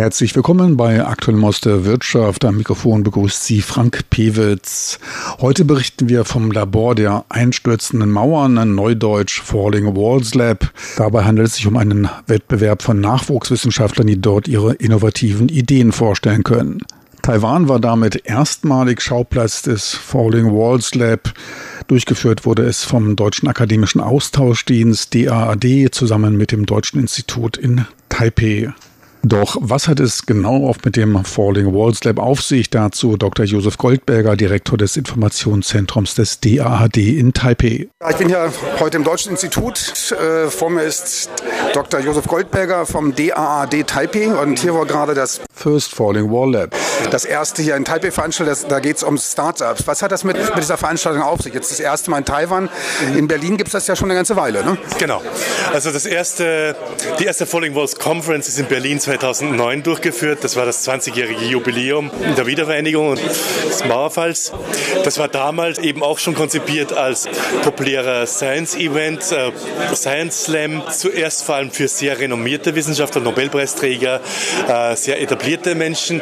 Herzlich willkommen bei Aktuell Maus der Wirtschaft. Am Mikrofon begrüßt Sie Frank Pewitz. Heute berichten wir vom Labor der einstürzenden Mauern, ein Neudeutsch Falling Walls Lab. Dabei handelt es sich um einen Wettbewerb von Nachwuchswissenschaftlern, die dort ihre innovativen Ideen vorstellen können. Taiwan war damit erstmalig Schauplatz des Falling Walls Lab. Durchgeführt wurde es vom Deutschen Akademischen Austauschdienst DAAD zusammen mit dem Deutschen Institut in Taipei. Doch was hat es genau auch mit dem Falling Walls Lab auf sich? Dazu Dr. Josef Goldberger, Direktor des Informationszentrums des DAAD in Taipei. Ich bin ja heute im Deutschen Institut. Äh, vor mir ist Dr. Josef Goldberger vom DAAD Taipei und hier war gerade das First Falling Wall Lab. Das erste hier in Taipei veranstaltet, da geht es um Startups. Was hat das mit, mit dieser Veranstaltung auf sich? Jetzt das erste Mal in Taiwan. In Berlin gibt es das ja schon eine ganze Weile, ne? Genau. Also das erste, die erste Falling Walls Conference ist in Berlin 2009 durchgeführt. Das war das 20-jährige Jubiläum der Wiedervereinigung des Mauerfalls. Das war damals eben auch schon konzipiert als populärer Science-Event, äh, Science Slam. Zuerst vor allem für sehr renommierte Wissenschaftler, Nobelpreisträger, äh, sehr etablierte Menschen.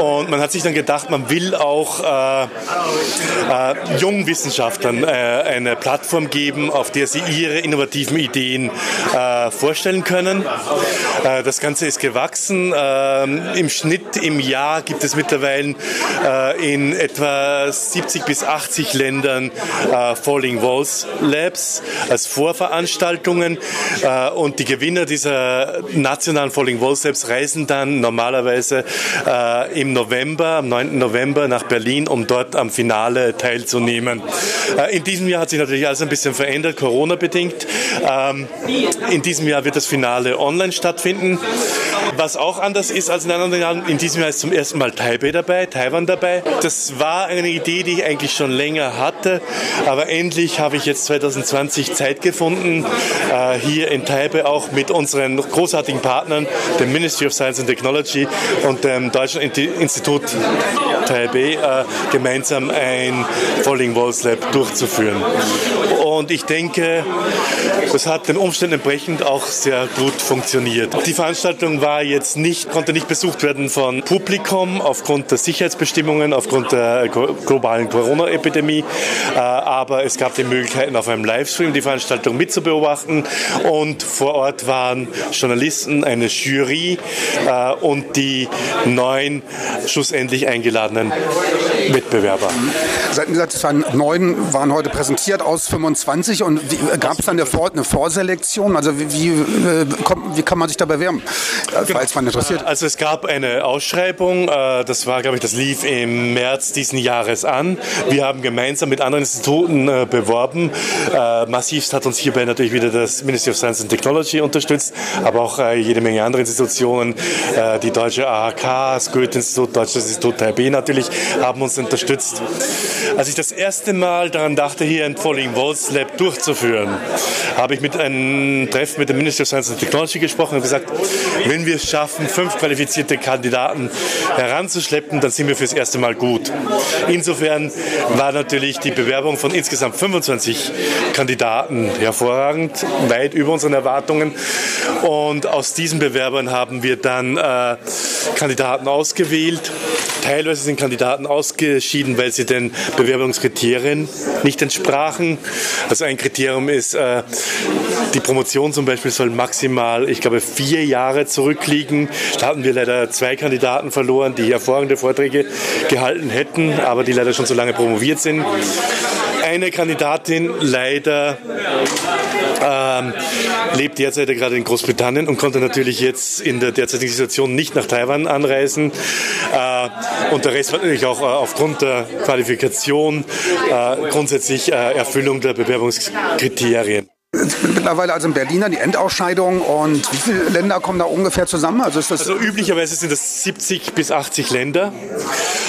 Und man hat sich dann gedacht, man will auch äh, äh, jungen Wissenschaftlern äh, eine Plattform geben, auf der sie ihre innovativen Ideen äh, vorstellen können. Äh, das Ganze ist gewachsen. Ähm, Im Schnitt im Jahr gibt es mittlerweile äh, in etwa 70 bis 80 Ländern Falling Walls Labs als Vorveranstaltungen. Und die Gewinner dieser nationalen Falling Walls Labs reisen dann normalerweise im November, am 9. November nach Berlin, um dort am Finale teilzunehmen. Äh, in diesem Jahr hat sich natürlich alles ein bisschen verändert, Corona-bedingt. Ähm, in diesem Jahr wird das Finale online stattfinden. Was auch anders ist als in anderen Jahren, in diesem Jahr ist zum ersten Mal Taipei dabei, Taiwan dabei. Das war eine Idee, die ich eigentlich schon länger hatte, aber endlich habe ich jetzt 2020 Zeit gefunden, äh, hier in Taipei auch mit unseren großartigen Partnern, dem Ministry of Science and Technology und dem Deutschen Institut Taipei, äh, gemeinsam ein Falling Walls Lab durchzuführen. Und ich denke, das hat den Umständen entsprechend auch sehr gut funktioniert. Die Veranstaltung war jetzt nicht, konnte nicht besucht werden von Publikum aufgrund der Sicherheitsbestimmungen, aufgrund der globalen Corona-Epidemie. Äh, aber es gab die Möglichkeit, auf einem Livestream die Veranstaltung mitzubeobachten. Und vor Ort waren Journalisten, eine Jury äh, und die neun schlussendlich eingeladenen Wettbewerber. Sie hatten gesagt, es waren neun, waren heute präsentiert aus 25. Und gab es dann eine, Vor eine Vorselektion? Also wie, wie, äh, wie, kann man sich da bewerben, äh, genau. falls man interessiert? Also es gab eine Ausschreibung, äh, das war, glaube ich, das lief im März diesen Jahres an. Wir haben gemeinsam mit anderen Instituten beworben. Massivst hat uns hierbei natürlich wieder das Ministry of Science and Technology unterstützt, aber auch jede Menge andere Institutionen, die deutsche AHK, das Goethe-Institut, Deutsches Institut Taipei natürlich, haben uns unterstützt. Als ich das erste Mal daran dachte, hier ein Falling Walls Lab durchzuführen, habe ich mit einem Treffen mit dem Minister of Science and Technology gesprochen und gesagt, wenn wir es schaffen, fünf qualifizierte Kandidaten heranzuschleppen, dann sind wir fürs erste Mal gut. Insofern war natürlich die Bewerbung von insgesamt 25 Kandidaten hervorragend, weit über unseren Erwartungen. Und aus diesen Bewerbern haben wir dann äh, Kandidaten ausgewählt. Teilweise sind Kandidaten ausgeschieden, weil sie den Bewerbungskriterien nicht entsprachen. Also ein Kriterium ist, äh, die Promotion zum Beispiel soll maximal, ich glaube, vier Jahre zurückliegen. Da hatten wir leider zwei Kandidaten verloren, die hervorragende Vorträge gehalten hätten, aber die leider schon so lange promoviert sind eine Kandidatin leider ähm, lebt derzeit gerade in Großbritannien und konnte natürlich jetzt in der derzeitigen Situation nicht nach Taiwan anreisen. Äh, und der Rest war natürlich auch äh, aufgrund der Qualifikation äh, grundsätzlich äh, Erfüllung der Bewerbungskriterien mittlerweile also in Berlin die Endausscheidung und wie viele Länder kommen da ungefähr zusammen? Also, ist das also üblicherweise sind das 70 bis 80 Länder.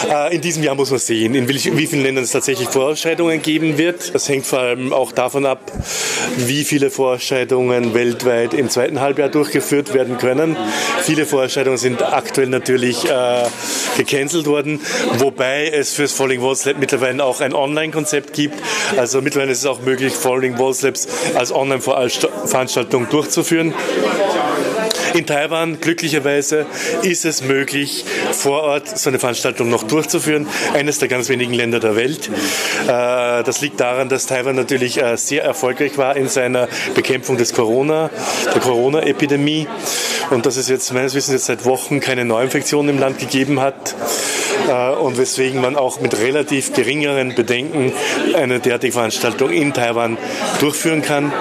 Äh, in diesem Jahr muss man sehen, in wie vielen Ländern es tatsächlich Vorausscheidungen geben wird. Das hängt vor allem auch davon ab, wie viele Vorausscheidungen weltweit im zweiten Halbjahr durchgeführt werden können. Viele Vorausscheidungen sind aktuell natürlich äh, gecancelt worden, wobei es fürs Falling Walls Lab mittlerweile auch ein Online-Konzept gibt. Also mittlerweile ist es auch möglich, Falling Walls Labs als Online-Veranstaltung durchzuführen. In Taiwan, glücklicherweise, ist es möglich, vor Ort so eine Veranstaltung noch durchzuführen. Eines der ganz wenigen Länder der Welt. Äh, das liegt daran, dass Taiwan natürlich äh, sehr erfolgreich war in seiner Bekämpfung des Corona, der Corona-Epidemie und dass es jetzt meines Wissens jetzt seit Wochen keine Neuinfektionen im Land gegeben hat und weswegen man auch mit relativ geringeren Bedenken eine derartige Veranstaltung in Taiwan durchführen kann.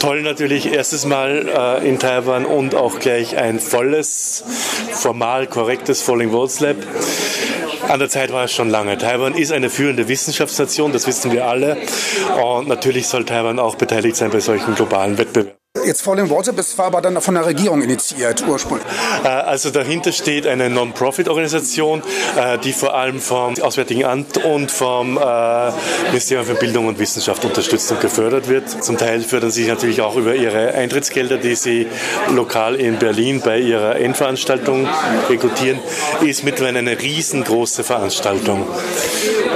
Toll natürlich erstes Mal äh, in Taiwan und auch gleich ein volles, formal korrektes Falling Worlds Lab. An der Zeit war es schon lange. Taiwan ist eine führende Wissenschaftsnation, das wissen wir alle. Und natürlich soll Taiwan auch beteiligt sein bei solchen globalen Wettbewerben. Jetzt Falling Water, das war aber dann von der Regierung initiiert ursprünglich. Äh, also dahinter steht eine Non-Profit-Organisation, äh, die vor allem vom Auswärtigen Amt und vom äh, Ministerium für Bildung und Wissenschaft unterstützt und gefördert wird. Zum Teil fördern sie sich natürlich auch über ihre Eintrittsgelder, die sie lokal in Berlin bei ihrer Endveranstaltung rekrutieren. Ist mittlerweile eine riesengroße Veranstaltung.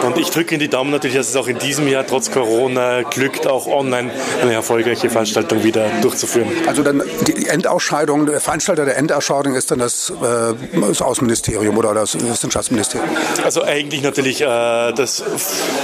Und ich drücke in die Daumen natürlich, dass es auch in diesem Jahr trotz Corona glückt, auch online eine erfolgreiche Veranstaltung wieder durchzuführen. Also dann die Endausscheidung, der Veranstalter der Endausscheidung ist dann das, äh, das Außenministerium oder das Wissenschaftsministerium? Also eigentlich natürlich äh, das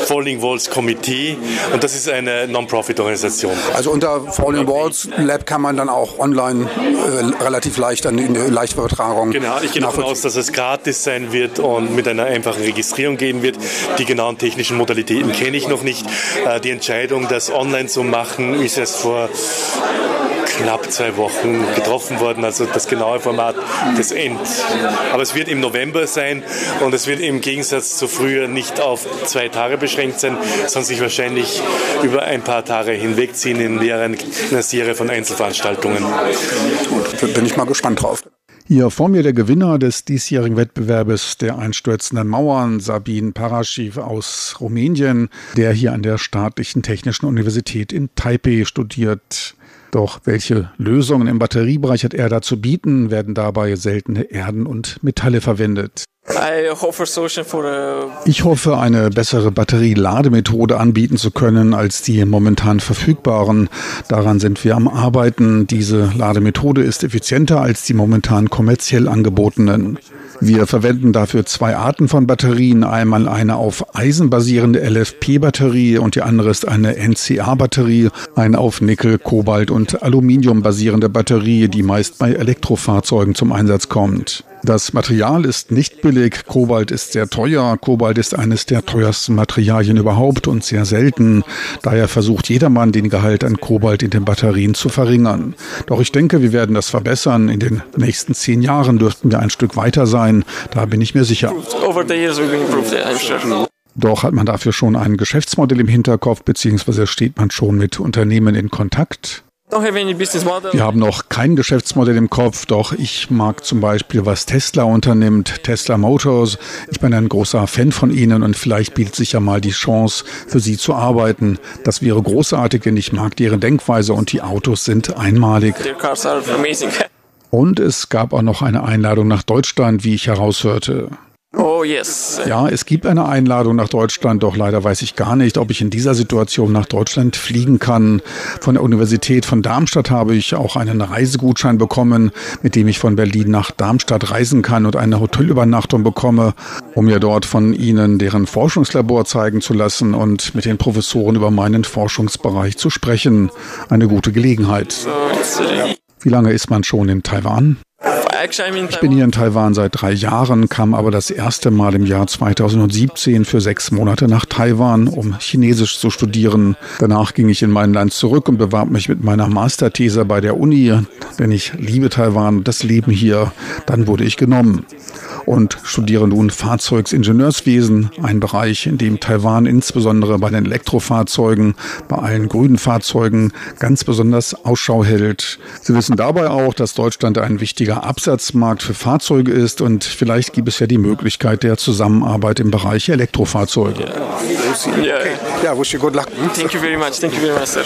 Falling Walls Komitee und das ist eine Non-Profit-Organisation. Also unter Falling Walls Lab kann man dann auch online äh, relativ leicht an die Leichtübertragung. Genau, ich gehe davon aus, dass es gratis sein wird und mit einer einfachen Registrierung gehen wird. Die genauen technischen Modalitäten kenne ich noch nicht. Äh, die Entscheidung, das online zu machen, ist erst vor knapp zwei Wochen getroffen worden, also das genaue Format des End. Aber es wird im November sein und es wird im Gegensatz zu früher nicht auf zwei Tage beschränkt sein, sondern sich wahrscheinlich über ein paar Tage hinwegziehen in mehreren, in einer Serie von Einzelveranstaltungen. Gut, bin ich mal gespannt drauf. Hier vor mir der Gewinner des diesjährigen Wettbewerbes der einstürzenden Mauern, Sabin Paraschiv aus Rumänien, der hier an der Staatlichen Technischen Universität in Taipei studiert. Doch welche Lösungen im Batteriebereich hat er da zu bieten? Werden dabei seltene Erden und Metalle verwendet? Ich hoffe, eine bessere Batterielademethode anbieten zu können als die momentan verfügbaren. Daran sind wir am Arbeiten. Diese Lademethode ist effizienter als die momentan kommerziell angebotenen. Wir verwenden dafür zwei Arten von Batterien. Einmal eine auf Eisen basierende LFP-Batterie und die andere ist eine NCA-Batterie, eine auf Nickel, Kobalt und Aluminium basierende Batterie, die meist bei Elektrofahrzeugen zum Einsatz kommt. Das Material ist nicht billig. Kobalt ist sehr teuer. Kobalt ist eines der teuersten Materialien überhaupt und sehr selten. Daher versucht jedermann, den Gehalt an Kobalt in den Batterien zu verringern. Doch ich denke, wir werden das verbessern. In den nächsten zehn Jahren dürften wir ein Stück weiter sein. Da bin ich mir sicher. Doch hat man dafür schon ein Geschäftsmodell im Hinterkopf, beziehungsweise steht man schon mit Unternehmen in Kontakt? Wir haben noch kein Geschäftsmodell im Kopf, doch ich mag zum Beispiel, was Tesla unternimmt, Tesla Motors. Ich bin ein großer Fan von ihnen und vielleicht bietet sich ja mal die Chance, für sie zu arbeiten. Das wäre großartig, denn ich mag deren Denkweise und die Autos sind einmalig. Und es gab auch noch eine Einladung nach Deutschland, wie ich heraushörte. Oh yes. Ja, es gibt eine Einladung nach Deutschland, doch leider weiß ich gar nicht, ob ich in dieser Situation nach Deutschland fliegen kann. Von der Universität von Darmstadt habe ich auch einen Reisegutschein bekommen, mit dem ich von Berlin nach Darmstadt reisen kann und eine Hotelübernachtung bekomme, um mir dort von Ihnen deren Forschungslabor zeigen zu lassen und mit den Professoren über meinen Forschungsbereich zu sprechen. Eine gute Gelegenheit. Wie lange ist man schon in Taiwan? Ich bin hier in Taiwan seit drei Jahren, kam aber das erste Mal im Jahr 2017 für sechs Monate nach Taiwan, um Chinesisch zu studieren. Danach ging ich in mein Land zurück und bewarb mich mit meiner Masterthese bei der Uni, denn ich liebe Taiwan und das Leben hier. Dann wurde ich genommen und studiere nun Fahrzeugingenieurswesen, ein Bereich, in dem Taiwan insbesondere bei den Elektrofahrzeugen, bei allen grünen Fahrzeugen ganz besonders Ausschau hält. Sie wissen dabei auch, dass Deutschland ein wichtiger Absatzmarkt für Fahrzeuge ist und vielleicht gibt es ja die Möglichkeit der Zusammenarbeit im Bereich Elektrofahrzeuge. Yeah. Yeah. Yeah, wish you good luck. Thank you very much. Thank you very much, sir.